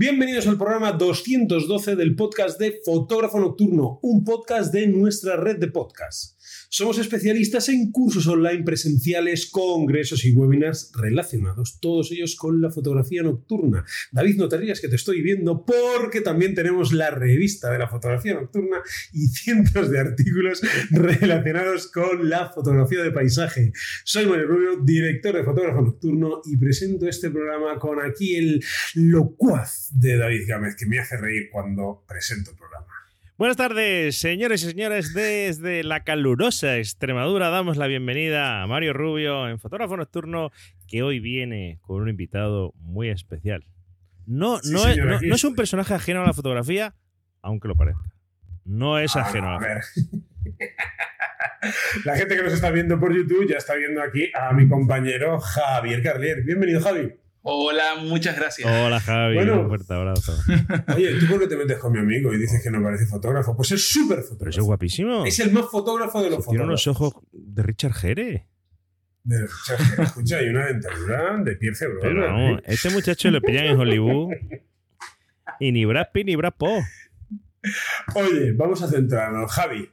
Bienvenidos al programa 212 del podcast de Fotógrafo Nocturno, un podcast de nuestra red de podcasts. Somos especialistas en cursos online presenciales, congresos y webinars relacionados, todos ellos con la fotografía nocturna. David, no te rías que te estoy viendo porque también tenemos la revista de la fotografía nocturna y cientos de artículos relacionados con la fotografía de paisaje. Soy Mario Rubio, director de Fotógrafo Nocturno y presento este programa con aquí el locuaz de David Gámez, que me hace reír cuando presento el programa. Buenas tardes, señores y señores, desde la calurosa Extremadura damos la bienvenida a Mario Rubio en Fotógrafo Nocturno, que hoy viene con un invitado muy especial. No, no, es, no, es, un personaje ajeno a la fotografía, aunque lo parezca. No es ah, ajeno a, a ver. La gente que nos está viendo por YouTube ya está viendo aquí a mi compañero Javier Carlier. Bienvenido, Javi. Hola, muchas gracias. Hola, Javi. un fuerte abrazo. Oye, ¿tú por qué te metes con mi amigo y dices que no parece fotógrafo? Pues es súper fotógrafo. Pero es guapísimo. Es el más fotógrafo de los fotógrafos. Tiene unos ojos de Richard Gere. De Richard Gere. Escucha, hay una dentadura de Pierce Brosnan. Pero no, ¿eh? este muchacho lo pillan en Hollywood y ni Brad Pitt ni Brad Poe. Oye, vamos a centrarnos. Javi,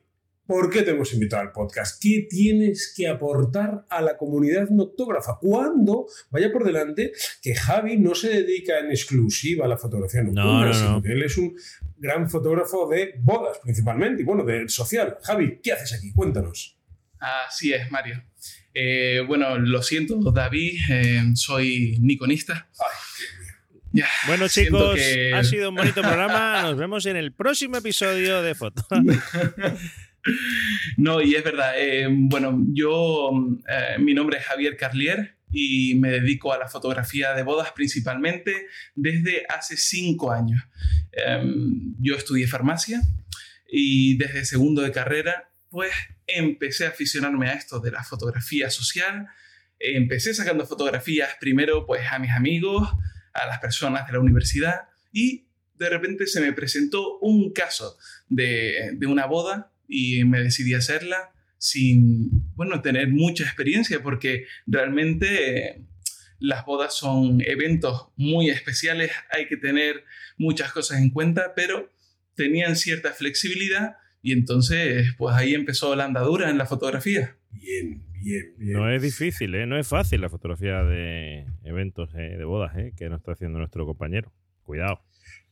¿Por qué te hemos invitado al podcast? ¿Qué tienes que aportar a la comunidad noctógrafa? Cuando vaya por delante que Javi no se dedica en exclusiva a la fotografía nocturna, No, no, sino no. que él es un gran fotógrafo de bodas principalmente y bueno, del social. Javi, ¿qué haces aquí? Cuéntanos. Así es, Mario. Eh, bueno, lo siento, David, eh, soy niconista. Ya, Bueno, chicos, que- ha sido un bonito programa. Nos vemos en el próximo episodio de Foto. No, y es verdad. eh, bueno, yo, eh, mi nombre es Javier Carlier y me dedico a la fotografía de bodas principalmente desde hace cinco años. Em, yo estudié farmacia y desde segundo de carrera, pues empecé a aficionarme a esto de la fotografía social. Empecé sacando fotografías primero pues a mis amigos, a las personas de la universidad y de repente se me presentó un caso de, de una boda y me decidí a hacerla sin, bueno, tener mucha experiencia porque realmente las bodas son eventos muy especiales, hay que tener muchas cosas en cuenta, pero tenían cierta flexibilidad y entonces pues ahí empezó la andadura en la fotografía. Bien, bien, bien. No es difícil, ¿eh? No es fácil la fotografía de eventos eh, de bodas, ¿eh? Que nos está haciendo nuestro compañero. Cuidado.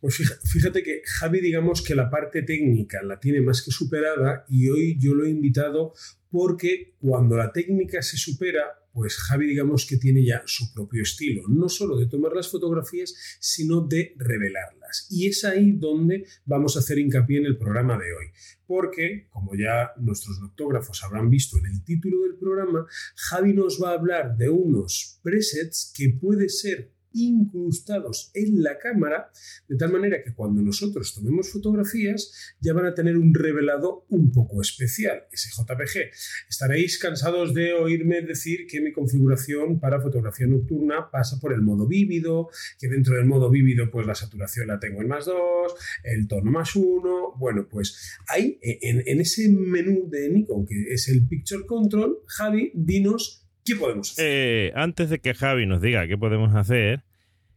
Pues fíjate que Javi, digamos que la parte técnica la tiene más que superada y hoy yo lo he invitado porque cuando la técnica se supera, pues Javi digamos que tiene ya su propio estilo, no solo de tomar las fotografías, sino de revelarlas. Y es ahí donde vamos a hacer hincapié en el programa de hoy. Porque, como ya nuestros noctógrafos habrán visto en el título del programa, Javi nos va a hablar de unos presets que puede ser incrustados en la cámara de tal manera que cuando nosotros tomemos fotografías ya van a tener un revelado un poco especial, ese JPG. Estaréis cansados de oírme decir que mi configuración para fotografía nocturna pasa por el modo vívido, que dentro del modo vívido pues la saturación la tengo en más 2, el tono más 1. Bueno, pues ahí en, en ese menú de Nikon que es el Picture Control, Javi, dinos qué podemos hacer. Eh, antes de que Javi nos diga qué podemos hacer,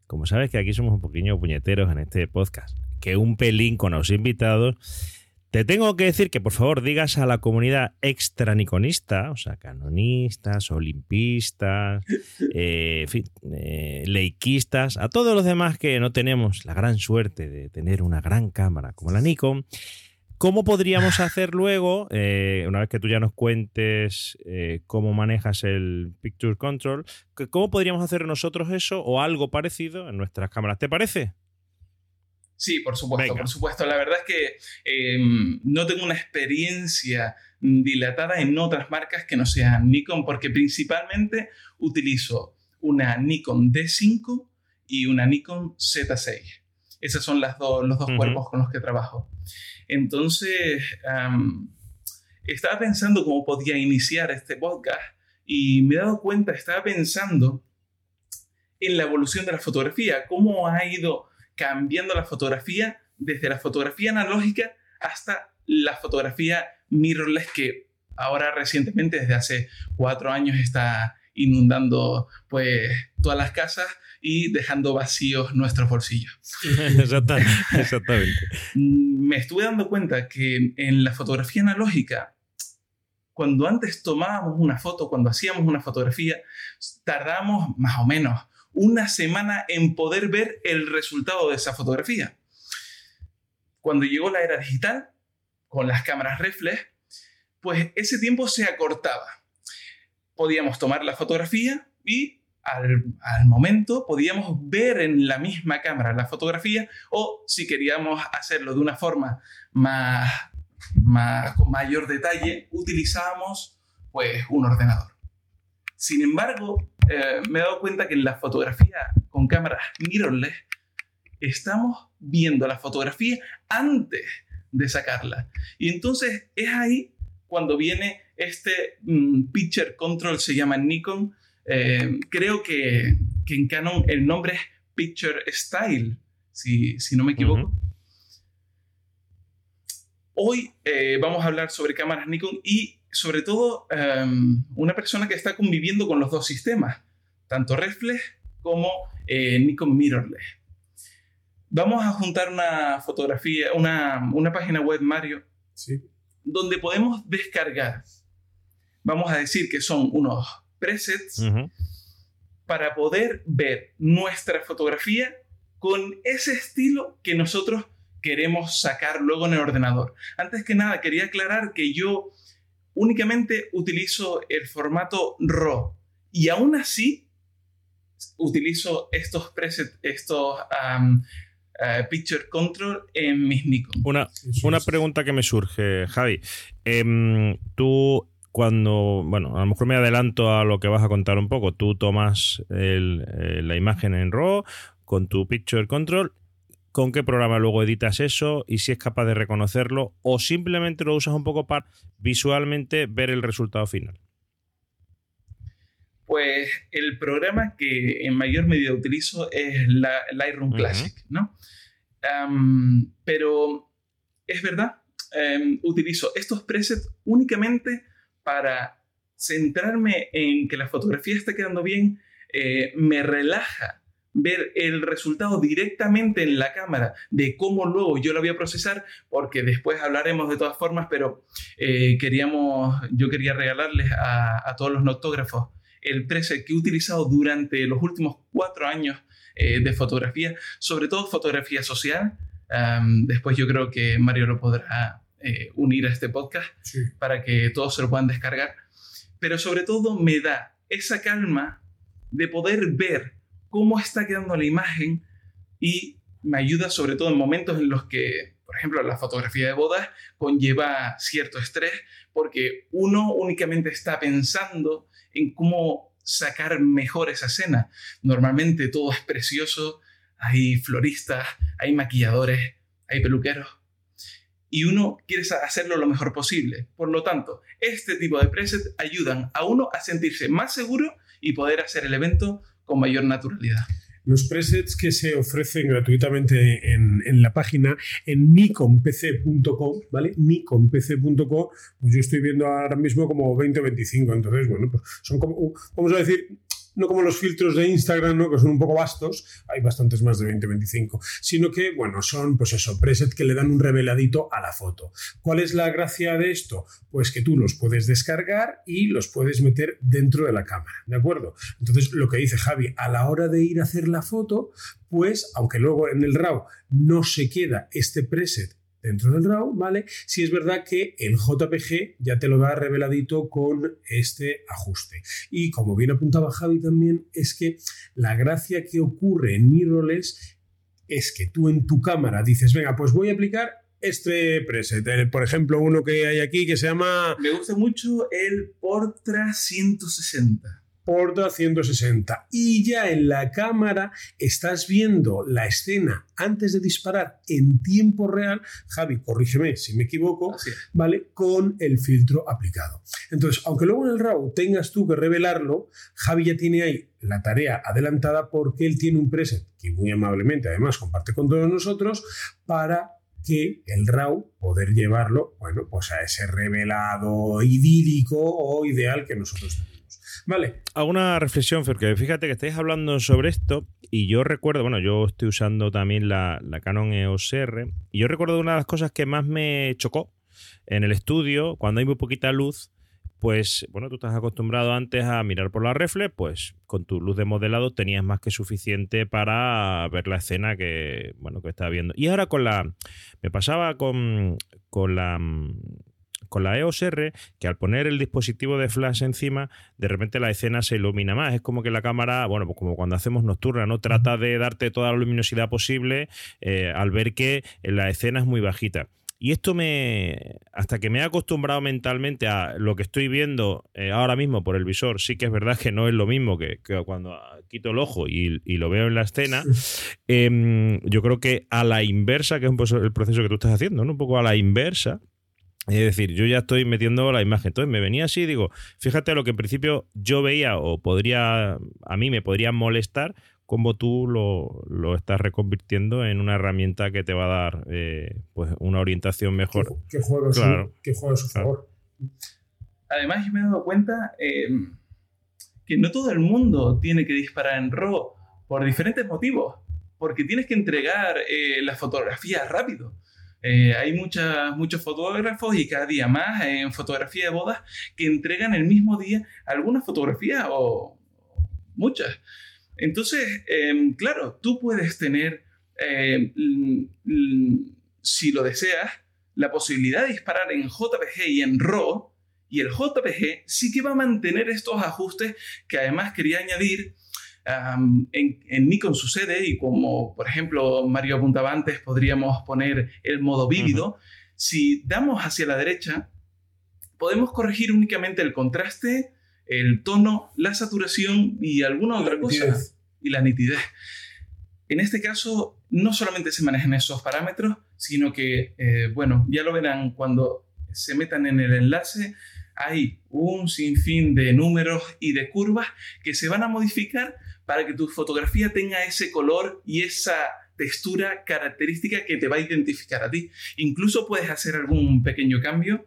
como sabes que aquí somos un poquillo puñeteros en este podcast, que un pelín con los invitados, te tengo que decir que por favor digas a la comunidad extraniconista, o sea, canonistas, olimpistas, eh, en fin, eh, leiquistas, a todos los demás que no tenemos la gran suerte de tener una gran cámara como la Nikon, ¿Cómo podríamos hacer luego, eh, una vez que tú ya nos cuentes eh, cómo manejas el Picture Control, cómo podríamos hacer nosotros eso o algo parecido en nuestras cámaras? ¿Te parece? Sí, por supuesto, Venga. por supuesto. La verdad es que eh, no tengo una experiencia dilatada en otras marcas que no sean Nikon, porque principalmente utilizo una Nikon D5 y una Nikon Z6. Esos son las los dos cuerpos con los que trabajo. Entonces, estaba pensando cómo podía iniciar este podcast y me he dado cuenta, estaba pensando en la evolución de la fotografía, cómo ha ido cambiando la fotografía desde la fotografía analógica hasta la fotografía mirrorless que ahora recientemente, desde hace cuatro años, está inundando pues todas las casas y dejando vacíos nuestros bolsillos. Exactamente. Me estuve dando cuenta que en la fotografía analógica, cuando antes tomábamos una foto, cuando hacíamos una fotografía, tardamos más o menos una semana en poder ver el resultado de esa fotografía. Cuando llegó la era digital, con las cámaras reflex, pues ese tiempo se acortaba. Podíamos tomar la fotografía y al, momento podíamos ver en la misma cámara la fotografía o si queríamos hacerlo de una forma más, más con mayor detalle, utilizábamos pues un ordenador. Sin embargo, eh, me he dado cuenta que en la fotografía con cámaras mirrorless estamos viendo la fotografía antes de sacarla. Y entonces es ahí cuando viene este mm, Picture Control, se llama Nikon. Eh, creo que, en Canon el nombre es Picture Style, si, no me equivoco. Hoy eh, vamos a hablar sobre cámaras Nikon y sobre todo em, una persona que está conviviendo con los dos sistemas, tanto reflex como eh, Nikon mirrorless. Vamos a juntar una fotografía, una, una página web, Mario, sí. donde podemos descargar, vamos a decir que son unos presets, para poder ver nuestra fotografía con ese estilo que nosotros queremos sacar luego en el ordenador. Antes que nada, quería aclarar que yo únicamente utilizo el formato RAW y aún así utilizo estos presets, estos eh, Picture Control en mis Nikon. Una, una pregunta que me surge, Javi. Em, tú cuando, bueno, a lo mejor me adelanto a lo que vas a contar un poco, tú tomas eh, la imagen en RAW con tu Picture Control, ¿con qué programa luego editas eso y si es capaz de reconocerlo o simplemente lo usas un poco para visualmente ver el resultado final? Pues el programa que en mayor medida utilizo es la Lightroom Classic, ¿no? pero es verdad, em, utilizo estos presets únicamente para centrarme en que la fotografía está quedando bien, eh, me relaja ver el resultado directamente en la cámara de cómo luego yo lo voy a procesar, porque después hablaremos de todas formas, pero eh, queríamos, yo quería regalarles a, a todos los notógrafos el preset que he utilizado durante los últimos cuatro años eh, de fotografía, sobre todo fotografía social. después yo creo que Mario lo podrá eh, unir a este podcast para que todos se lo puedan descargar. Pero sobre todo me da esa calma de poder ver cómo está quedando la imagen y me ayuda sobre todo en momentos en los que, por ejemplo, la fotografía de bodas conlleva cierto estrés porque uno únicamente está pensando en cómo sacar mejor esa escena. Normalmente todo es precioso, hay floristas, hay maquilladores, hay peluqueros. Y uno quiere hacerlo lo mejor posible. Por lo tanto, este tipo de presets ayudan a uno a sentirse más seguro y poder hacer el evento con mayor naturalidad. Los presets que se ofrecen gratuitamente en, la página en nikonpc.com, ¿vale? nikonpc.com, pues yo estoy viendo ahora mismo como 20 o 25, entonces, bueno, pues son como, vamos a decir, no como los filtros de Instagram, ¿no? que son un poco vastos, hay bastantes más de 20, 25, sino que, bueno, son, pues eso, presets que le dan un reveladito a la foto. ¿Cuál es la gracia de esto? Pues que tú los puedes descargar y los puedes meter dentro de la cámara, ¿de acuerdo? Entonces, lo que dice Javi, a la hora de ir a hacer la foto, pues, aunque luego en el RAW no se queda este preset dentro del RAW, ¿vale? Si es verdad que el JPG ya te lo da reveladito con este ajuste. Y como bien apuntaba Javi también, es que la gracia que ocurre en mirrorless es que tú en tu cámara dices, venga, pues voy a aplicar este preset. Por ejemplo, uno que hay aquí que se llama... Me gusta mucho el Portra 160 porta 160 y ya en la cámara estás viendo la escena antes de disparar en tiempo real, Javi, corrígeme si me equivoco, ¿vale? Con el filtro aplicado. Entonces, aunque luego en el RAW tengas tú que revelarlo, Javi ya tiene ahí la tarea adelantada porque él tiene un preset que muy amablemente además comparte con todos nosotros para que el RAW poder llevarlo, bueno, pues a ese revelado idílico o ideal que nosotros tenemos. Vale. Alguna reflexión, porque fíjate que estáis hablando sobre esto y yo recuerdo, bueno, yo estoy usando también la, la Canon EOS R y yo recuerdo una de las cosas que más me chocó en el estudio, cuando hay muy poquita luz, pues bueno, tú estás acostumbrado antes a mirar por la reflex, pues con tu luz de modelado tenías más que suficiente para ver la escena que, bueno, que estaba viendo. Y ahora con la, me pasaba con, con la con la EOS R, que al poner el dispositivo de flash encima, de repente la escena se ilumina más. Es como que la cámara, bueno, pues como cuando hacemos nocturna, ¿no? Trata de darte toda la luminosidad posible eh, al ver que la escena es muy bajita. Y esto me. Hasta que me he acostumbrado mentalmente a lo que estoy viendo eh, ahora mismo por el visor, sí que es verdad que no es lo mismo que, cuando quito el ojo y, lo veo en la escena. Em, yo creo que a la inversa, que es un el proceso que tú estás haciendo, ¿no? Un poco a la inversa. Es decir, yo ya estoy metiendo la imagen. Entonces me venía así, digo, fíjate lo que en principio yo veía o podría, a mí me podría molestar cómo tú lo, estás reconvirtiendo en una herramienta que te va a dar eh, pues una orientación mejor. Que, juega, a su favor. Además, yo me he dado cuenta em, que no todo el mundo tiene que disparar en RAW por diferentes motivos, porque tienes que entregar eh, la fotografía rápido. Eh, hay muchos fotógrafos y cada día más en fotografía de bodas que entregan el mismo día algunas fotografías o muchas. Entonces, em, claro, tú puedes tener, em, si lo deseas, la posibilidad de disparar en JPG y en RAW, y el JPG sí que va a mantener estos ajustes que además quería añadir. En, Nikon sucede, y como por ejemplo Mario apuntaba antes, podríamos poner el modo vívido. Si damos hacia la derecha, podemos corregir únicamente el contraste, el tono, la saturación y alguna otra cosa. Y la nitidez. En este caso, no solamente se manejan esos parámetros, sino que, eh, bueno, ya lo verán cuando se metan en el enlace, hay un sinfín de números y de curvas que se van a modificar para que tu fotografía tenga ese color y esa textura característica que te va a identificar a ti. Incluso puedes hacer algún pequeño cambio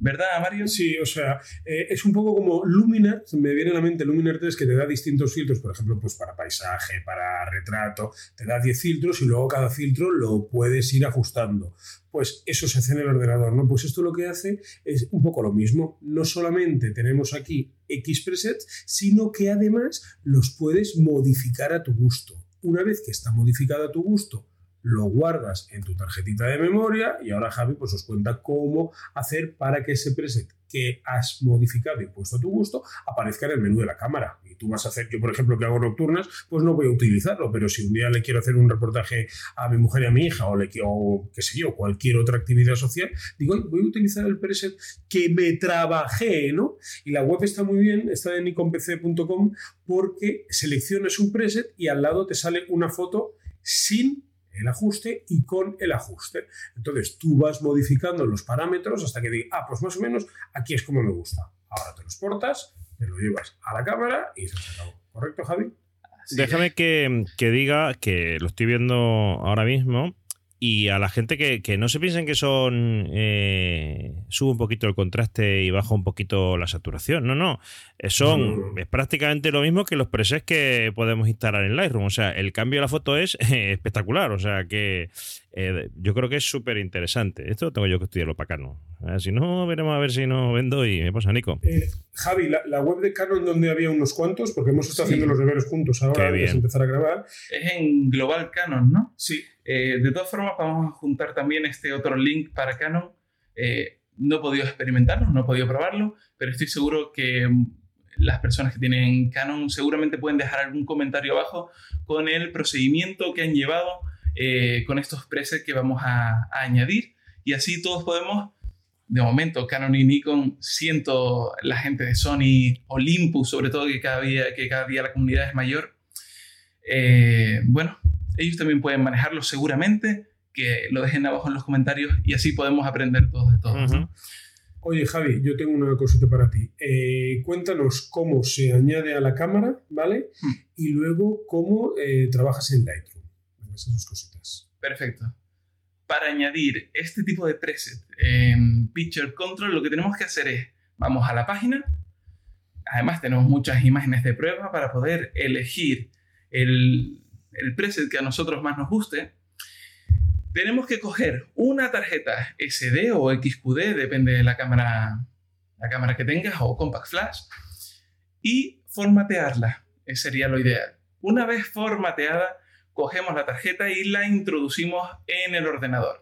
¿Verdad, Mario? Sí, o sea, eh, es un poco como Luminar, me viene a la mente Luminar 3 que te da distintos filtros, por ejemplo, pues para paisaje, para retrato, te da 10 filtros y luego cada filtro lo puedes ir ajustando. Pues eso se hace en el ordenador, ¿no? Pues esto lo que hace es un poco lo mismo. No solamente tenemos aquí X presets, sino que además los puedes modificar a tu gusto. Una vez que está modificado a tu gusto, lo guardas en tu tarjetita de memoria y ahora Javi pues os cuenta cómo hacer para que ese preset que has modificado y puesto a tu gusto aparezca en el menú de la cámara. Y tú vas a hacer, yo por ejemplo que hago nocturnas, pues no voy a utilizarlo, pero si un día le quiero hacer un reportaje a mi mujer y a mi hija o le quiero, qué sé yo, cualquier otra actividad social, digo, voy a utilizar el preset que me trabajé, ¿no? Y la web está muy bien, está en iconpc.com porque seleccionas un preset y al lado te sale una foto sin el ajuste y con el ajuste. Entonces tú vas modificando los parámetros hasta que digas, ah, pues más o menos aquí es como me gusta. Ahora te los portas, te lo llevas a la cámara y se acabó. ¿Correcto, Javi? Déjame que, que, diga que lo estoy viendo ahora mismo y a la gente que, no se piensen que son eh, sube un poquito el contraste y baja un poquito la saturación. No, no. Eh, son es prácticamente lo mismo que los presets que podemos instalar en Lightroom. O sea, el cambio de la foto es espectacular. O sea que eh, yo creo que es súper interesante. Esto tengo yo que estudiarlo para Canon. si no, veremos a ver si no vendo y me pasa Nico. Javi, la, web de Canon donde había unos cuantos, porque hemos estado haciendo los deberes juntos ahora antes de empezar a grabar. Es en Global Canon, ¿no? Sí. Eh, de todas formas, vamos a juntar también este otro link para Canon. Eh, no he podido experimentarlo, no he podido probarlo, pero estoy seguro que las personas que tienen Canon seguramente pueden dejar algún comentario abajo con el procedimiento que han llevado eh, con estos presets que vamos a, añadir. Y así todos podemos, de momento, Canon y Nikon, siento la gente de Sony, Olympus, sobre todo que cada día, que cada día la comunidad es mayor. bueno, ellos también pueden manejarlo seguramente, que lo dejen abajo en los comentarios y así podemos aprender todos de todos. Oye, Javi, yo tengo una cosita para ti. Eh, cuéntanos cómo se añade a la cámara, ¿vale? Hmm. Y luego cómo eh, trabajas en Lightroom. Esas dos cositas. Perfecto. Para añadir este tipo de preset en Picture Control, lo que tenemos que hacer es, vamos a la página, además tenemos muchas imágenes de prueba para poder elegir el, el preset que a nosotros más nos guste. Tenemos que coger una tarjeta SD o XQD, depende de la cámara, la cámara que tengas, o Compact Flash, y formatearla. Ese sería lo ideal. Una vez formateada, cogemos la tarjeta y la introducimos en el ordenador.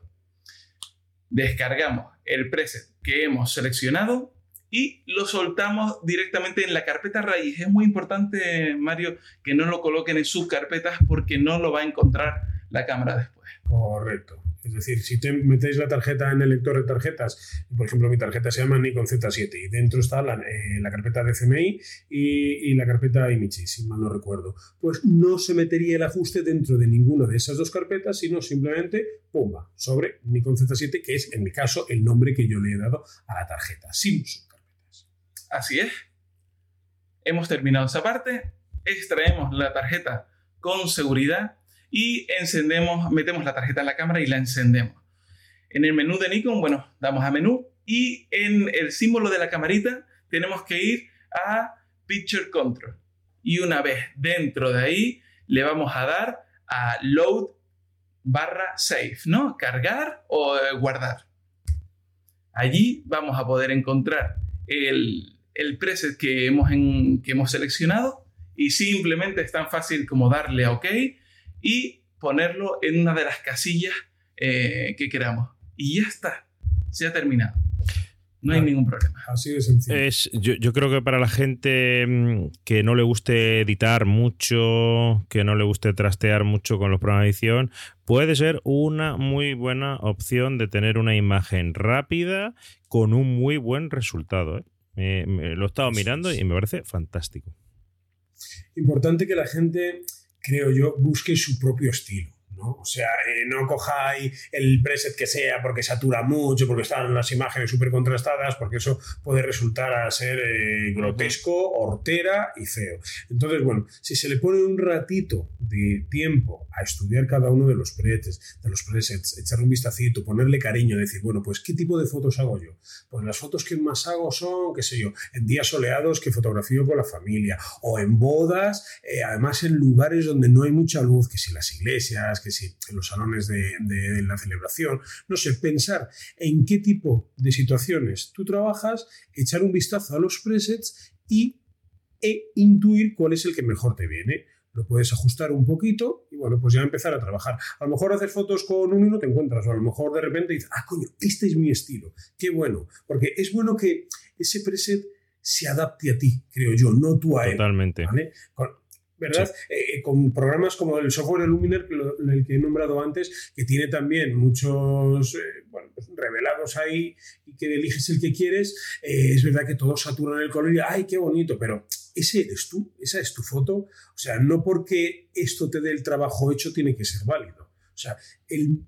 Descargamos el preset que hemos seleccionado y lo soltamos directamente en la carpeta raíz. Es muy importante, Mario, que no lo coloquen en sus carpetas porque no lo va a encontrar la cámara después. Correcto. Es decir, si te metéis la tarjeta en el lector de tarjetas, por ejemplo, mi tarjeta se llama Nikon Z7 y dentro está la, eh, carpeta de CMI y, la carpeta Imichi, si mal no recuerdo, pues no se metería el ajuste dentro de ninguna de esas dos carpetas, sino simplemente, pumba, sobre Nikon Z7, que es en mi caso el nombre que yo le he dado a la tarjeta, sin Así es. Hemos terminado esa parte, extraemos la tarjeta con seguridad y encendemos, metemos la tarjeta en la cámara y la encendemos. En el menú de Nikon, bueno, damos a menú y en el símbolo de la camarita tenemos que ir a Picture Control. Y una vez dentro de ahí, le vamos a dar a Load barra Save, ¿no? Cargar o eh, guardar. Allí vamos a poder encontrar el, el preset que hemos, que hemos seleccionado y simplemente es tan fácil como darle a OK y ponerlo en una de las casillas eh, que queramos. Y ya está, se ha terminado. No hay ningún problema. Así de sencillo. Es, yo, yo, creo que para la gente mm, que no le guste editar mucho, que no le guste trastear mucho con los programas de edición, puede ser una muy buena opción de tener una imagen rápida con un muy buen resultado. ¿eh? lo he estado mirando y me parece fantástico. Importante que la gente, creo yo, busque su propio estilo. O sea, eh, no cojáis el preset que sea porque satura mucho, porque están las imágenes súper contrastadas, porque eso puede resultar a ser eh, grotesco, hortera y feo. Entonces, bueno, si se le pone un ratito de tiempo a estudiar cada uno de los presets, de los presets, echarle un vistacito, ponerle cariño, decir, bueno, pues ¿qué tipo de fotos hago yo? Pues las fotos que más hago son, qué sé yo, en días soleados que fotografío con la familia, o en bodas, eh, además en lugares donde no hay mucha luz, que si las iglesias, que si en los salones de, la celebración, no sé, pensar en qué tipo de situaciones tú trabajas, echar un vistazo a los presets y e intuir cuál es el que mejor te viene lo puedes ajustar un poquito y bueno, pues ya empezar a trabajar. A lo mejor haces fotos con un y no te encuentras, o a lo mejor de repente dices, ah, coño, este es mi estilo, qué bueno, porque es bueno que ese preset se adapte a ti, creo yo, no tú a él. Totalmente. ¿vale? ¿Verdad? Eh, con programas como el software Illuminer, el que he nombrado antes, que tiene también muchos eh, bueno, pues revelados ahí y que eliges el que quieres, eh, es verdad que todos saturan el color y ¡ay, qué bonito! Pero ese eres tú, esa es tu foto. O sea, no porque esto te dé el trabajo hecho tiene que ser válido. O sea, el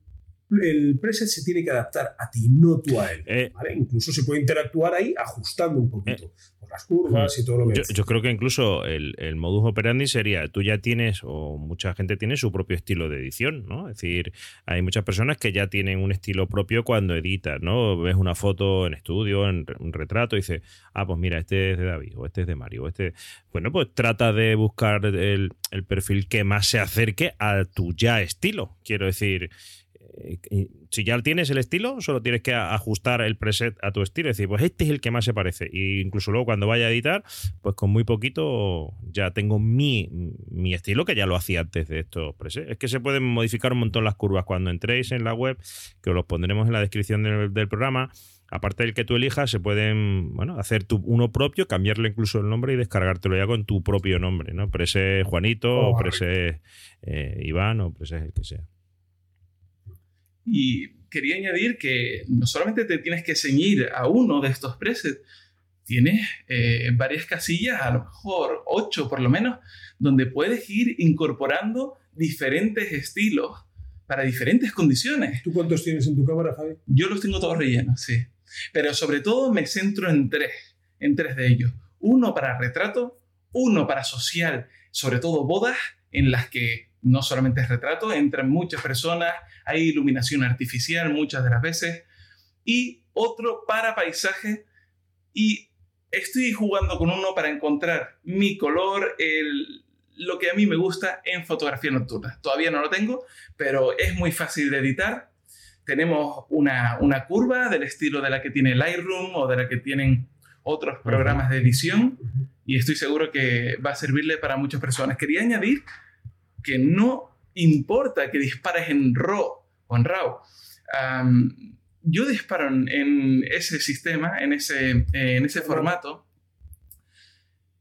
el preset se tiene que adaptar a ti, no tú a él. Eh, incluso se puede interactuar ahí ajustando un poquito eh, por las curvas y todo lo que yo, yo creo que incluso el, el, modus operandi sería, tú ya tienes, o mucha gente tiene su propio estilo de edición, ¿no? Es decir, hay muchas personas que ya tienen un estilo propio cuando editan, ¿no? Ves una foto en estudio, en un retrato, y dices, ah, pues mira, este es de David, o este es de Mario, o este... Bueno, pues trata de buscar el, el perfil que más se acerque a tu ya estilo. Quiero decir, si ya tienes el estilo, solo tienes que ajustar el preset a tu estilo. Es decir, pues este es el que más se parece. E incluso luego cuando vaya a editar, pues con muy poquito ya tengo mi, mi estilo que ya lo hacía antes de estos presets. Es que se pueden modificar un montón las curvas cuando entréis en la web, que os los pondremos en la descripción del, programa. Aparte del que tú elijas, se pueden bueno, hacer tu, uno propio, cambiarle incluso el nombre y descargártelo ya con tu propio nombre, ¿no? Preset Juanito, o preset eh, Iván, o preset el que sea. Y quería añadir que no solamente te tienes que ceñir a uno de estos presets, tienes eh, varias casillas, a lo mejor ocho por lo menos, donde puedes ir incorporando diferentes estilos para diferentes condiciones. ¿Tú cuántos tienes en tu cámara, Javi? Yo los tengo todos rellenos, sí. Pero sobre todo me centro en tres, en tres de ellos. Uno para retrato, uno para social, sobre todo bodas en las que no solamente es retrato, entran muchas personas, hay iluminación artificial muchas de las veces, y otro para paisaje y estoy jugando con uno para encontrar mi color, el, lo que a mí me gusta en fotografía nocturna. Todavía no lo tengo, pero es muy fácil de editar. Tenemos una, una curva del estilo de la que tiene Lightroom o de la que tienen otros programas de edición y estoy seguro que va a servirle para muchas personas. Quería añadir que no importa que dispares en RAW o en RAW. yo disparo en, ese sistema, en ese, en ese formato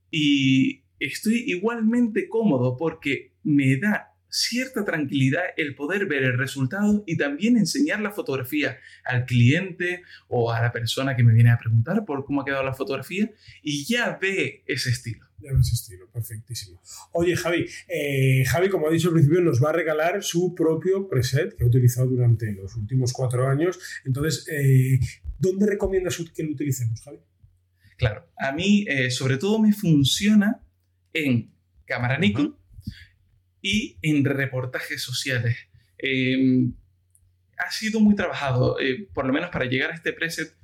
y estoy igualmente cómodo porque me da cierta tranquilidad el poder ver el resultado y también enseñar la fotografía al cliente o a la persona que me viene a preguntar por cómo ha quedado la fotografía y ya ve ese estilo. Ya ve ese estilo, perfectísimo. Oye, Javi, eh, Javi, como ha dicho al principio, nos va a regalar su propio preset que ha utilizado durante los últimos cuatro años. Entonces, eh, ¿dónde recomiendas que lo utilicemos, Javi? Claro, a mí eh, sobre todo me funciona en cámara Nikon y en reportajes sociales. Em, ha sido muy trabajado, eh, por lo menos para llegar a este preset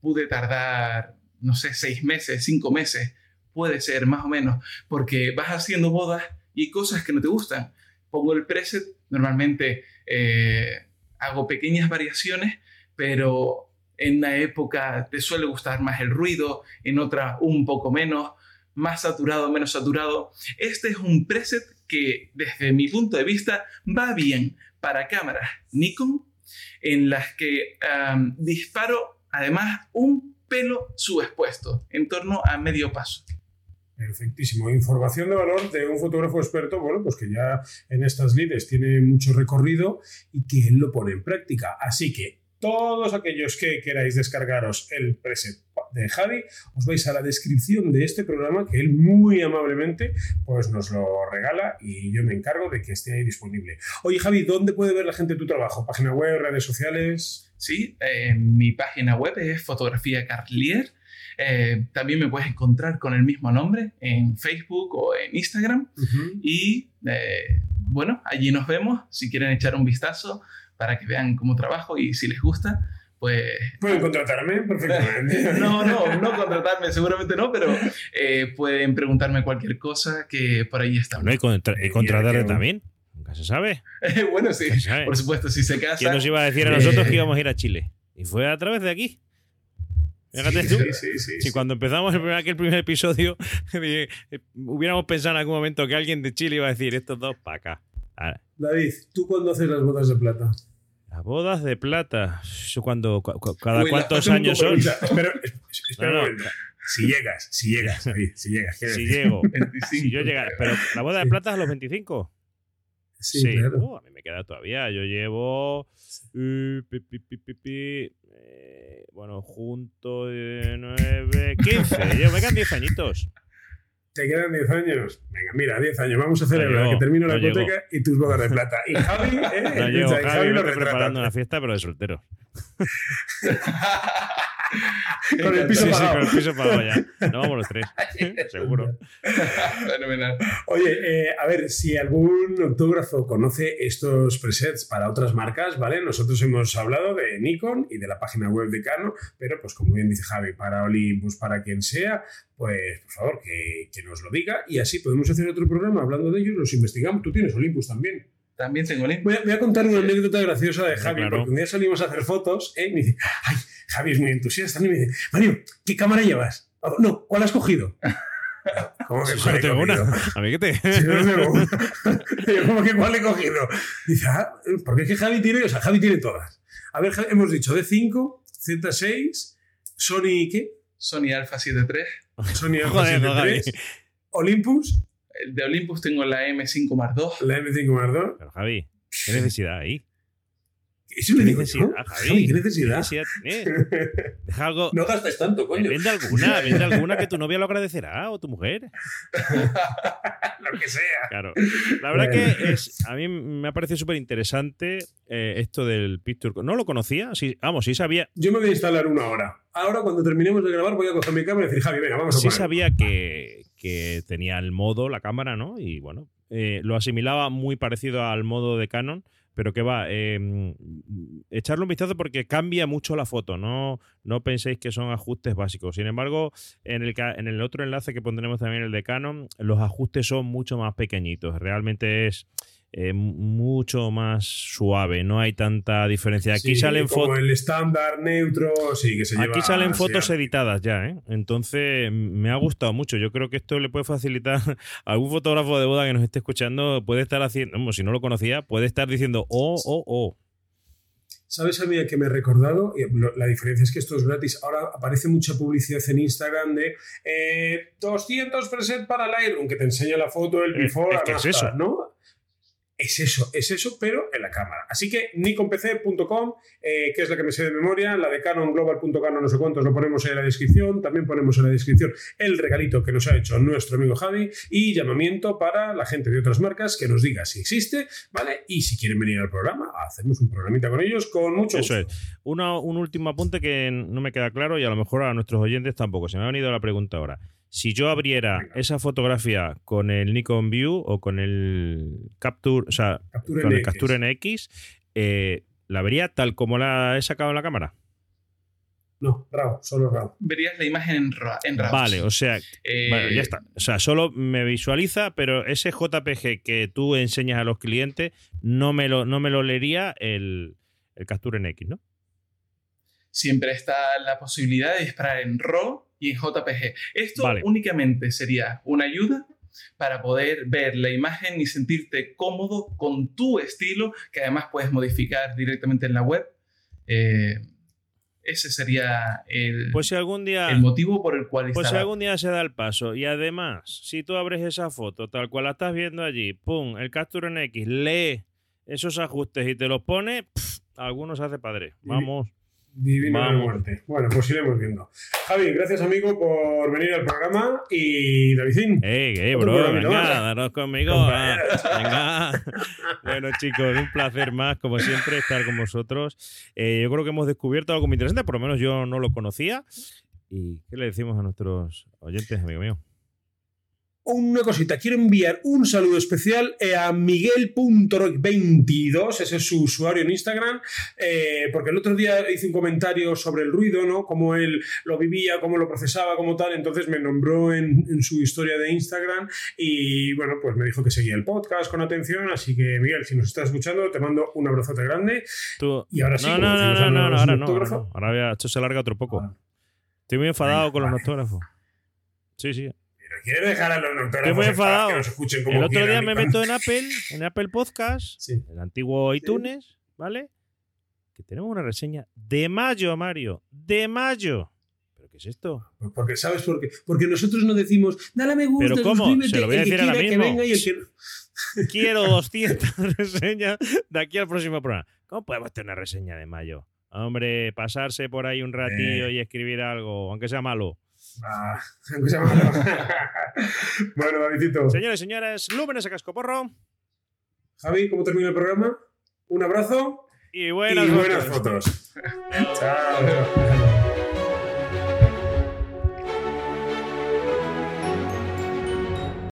pude tardar, no sé, seis meses, cinco meses, puede ser más o menos, porque vas haciendo bodas y cosas que no te gustan. Pongo el preset, normalmente eh, hago pequeñas variaciones, pero en una época te suele gustar más el ruido, en otra un poco menos, más saturado, menos saturado. Este es un preset que desde mi punto de vista va bien para cámaras Nikon en las que disparo además un pelo subexpuesto en torno a medio paso. Perfectísimo. Información de valor de un fotógrafo experto, bueno, pues que ya en estas lides tiene mucho recorrido y que él lo pone en práctica. Así que todos aquellos que queráis descargaros el preset de Javi, os vais a la descripción de este programa que él muy amablemente pues nos lo regala y yo me encargo de que esté ahí disponible. Oye Javi, ¿dónde puede ver la gente tu trabajo? ¿Página web, redes sociales? Sí, eh, mi página web es Fotografía Carlier. Eh, también me puedes encontrar con el mismo nombre en Facebook o en Instagram. Y eh, bueno, allí nos vemos. Si quieren echar un vistazo, para que vean cómo trabajo y si les gusta, pues... Pueden contratarme perfectamente. no, no, no contratarme, seguramente no, pero eh, pueden preguntarme cualquier cosa que por ahí está. No, y, contratarle también. Nunca se sabe. bueno, sí, por supuesto, si se casa. ¿Quién nos iba a decir a nosotros que íbamos a ir a Chile? Y fue a través de aquí. Fíjate tú. Sí, sí, sí, si cuando empezamos el primer, aquel primer episodio, eh, hubiéramos pensado en algún momento que alguien de Chile iba a decir estos dos para acá. David, ¿tú cuándo haces las bodas de plata? Las bodas de plata. cuando, ¿Cada cuántos años son? Espera, espera Si llegas, si llegas, si llegas. Si llego. Si yo llegar. Pero la boda de plata es a los 25. Sí, Claro. Uh, a mí me queda todavía. Yo llevo. Uh, eh, bueno, junto de 9, 15. me quedan 10 añitos. Te quedan 10 años. Venga, mira, 10 años. Vamos a celebrar que termino la hipoteca y tus bodas de plata. Y Javi, ¿eh? No llego, Javi, Javi lo preparando una fiesta, pero de soltero. con el piso pagado. con el piso pagado ya. No vamos los tres. Seguro. Fenomenal. Oye, eh, a ver, si algún autógrafo conoce estos presets para otras marcas, ¿vale? Nosotros hemos hablado de Nikon y de la página web de Canon, pero pues como bien dice Javi, para Olympus, para quien sea, pues por favor que, que, nos lo diga y así podemos hacer otro programa hablando de ellos, los investigamos. Tú tienes Olympus también. También tengo Olympus. Voy a, voy a contar una anécdota graciosa de Javi, porque un día salimos a hacer fotos ¿eh? y me dice, ay, Javi es muy entusiasta, y me dice, Mario, ¿qué cámara llevas? No, ¿cuál has cogido? ¿Cómo que cuál he tengo una? ¿A mí qué te? Si no tengo una. ¿cómo que cuál he cogido? Dice, ah, porque es que Javi tiene, o sea, Javi tiene todas. A ver, hemos dicho D5, Z6, Sony, ¿qué? Sony Alpha 73. Sony Alpha 73. Olympus. De Olympus tengo la M5 Mark II. La M5 Mark II. Pero Javi, ¿qué necesidad ahí? Eso ¿Qué necesidad, Javi? ¿Qué necesidad? ¿Qué necesidad Deja algo. No gastes tanto, coño. Vende alguna, vende alguna que tu novia lo agradecerá o tu mujer. lo que sea. Claro. La verdad que es, a mí me ha parecido súper interesante eh, esto del Picture. No lo conocía, sí, vamos, sí sabía. Yo me voy a instalar una hora. Ahora, cuando terminemos de grabar, voy a coger mi cámara y decir, Javi, venga, vamos a Sí sabía que, que tenía el modo, la cámara, ¿no? Y bueno, eh, lo asimilaba muy parecido al modo de Canon pero que va, eh, echarle un vistazo porque cambia mucho la foto, no, no penséis que son ajustes básicos. Sin embargo, en el, en el otro enlace que pondremos también, el de Canon, los ajustes son mucho más pequeñitos. Realmente es eh, mucho más suave, no hay tanta diferencia. Aquí salen fotos. el estándar neutro, sí, que se Aquí salen fotos editadas ya, ¿eh? Entonces me ha gustado mucho. Yo creo que esto le puede facilitar a algún fotógrafo de boda que nos esté escuchando, puede estar haciendo, si no lo conocía, puede estar diciendo, oh, oh, oh. ¿Sabes a mí que me he recordado? La diferencia es que esto es gratis. Ahora aparece mucha publicidad en Instagram de 200 eh, preset para Lightroom, que te enseña la foto, el before, es, eso? ¿no? Es eso, es eso, pero en la cámara. Así que nikonpc.com, eh, que es la que me sé de memoria, la de canonglobal.canon, no sé cuántos, lo ponemos en la descripción. También ponemos en la descripción el regalito que nos ha hecho nuestro amigo Javi y llamamiento para la gente de otras marcas que nos diga si existe, ¿vale? Y si quieren venir al programa, hacemos un programita con ellos con mucho Eso es. un último apunte que no me queda claro y a lo mejor a nuestros oyentes tampoco. Se me ha venido la pregunta ahora. Si yo abriera esa fotografía con el Nikon View o con el Capture, o sea, con el Capture NX, eh, ¿la vería tal como la he sacado en la cámara? No, RAW, solo RAW. Verías la imagen en, RAW. Vale, o sea, bueno, ya eh, está. O sea, solo me visualiza, pero ese JPG que tú enseñas a los clientes no me lo, no me lo leería el, el Capture NX, ¿no? Siempre está la posibilidad de disparar en RAW y en JPG. Esto únicamente sería una ayuda para poder ver la imagen y sentirte cómodo con tu estilo, que además puedes modificar directamente en la web. Eh, ese sería el, pues si algún día, el motivo por el cual Pues si algún día se da el paso y además, si tú abres esa foto tal cual la estás viendo allí, pum, el Capture en X, lee esos ajustes y te los pone, algunos hace padre. Vamos. Divina muerte. Bueno, pues iremos viendo. Javi, gracias amigo por venir al programa y Davidín. ¡Ey, ey, bro! Venga, daros conmigo. venga. bueno, chicos, un placer más, como siempre, estar con vosotros. Eh, yo creo que hemos descubierto algo muy interesante, por lo menos yo no lo conocía. ¿Y qué le decimos a nuestros oyentes, amigo mío? Una cosita, quiero enviar un saludo especial eh, a miguel.rock22, ese es su usuario en Instagram, eh, porque el otro día hice un comentario sobre el ruido, ¿no? Cómo él lo vivía, cómo lo procesaba, como tal, entonces me nombró en, su historia de Instagram y bueno, pues me dijo que seguía el podcast con atención, así que Miguel, si nos estás escuchando, te mando un abrazote grande. Y ahora sí, no, no, no, no, no, ahora no, ahora esto se alarga otro poco. Ah. Estoy muy enfadado con los noctógrafos. Sí, sí quiere dejar a los muy enfadado. Que nos escuchen como El otro día me meto en Apple, en Apple Podcast, el antiguo iTunes, ¿vale? Que tenemos una reseña de mayo, Mario. De mayo. ¿Pero qué es esto? Pues porque, ¿sabes por qué? Porque nosotros no decimos, dale me gusta, ¿Pero cómo? Se lo voy a decir ahora mismo. Quiero 200 reseñas de aquí al próximo programa. ¿Cómo podemos tener una reseña de mayo? Hombre, pasarse por ahí un ratillo eh. y escribir algo, aunque sea malo. Ah, bueno, Davidito. Señores y señores, Lúmenes a Cascoporro. Javi, ¿cómo termina el programa? Un abrazo. Y buenas, y buenas fotos. Chao.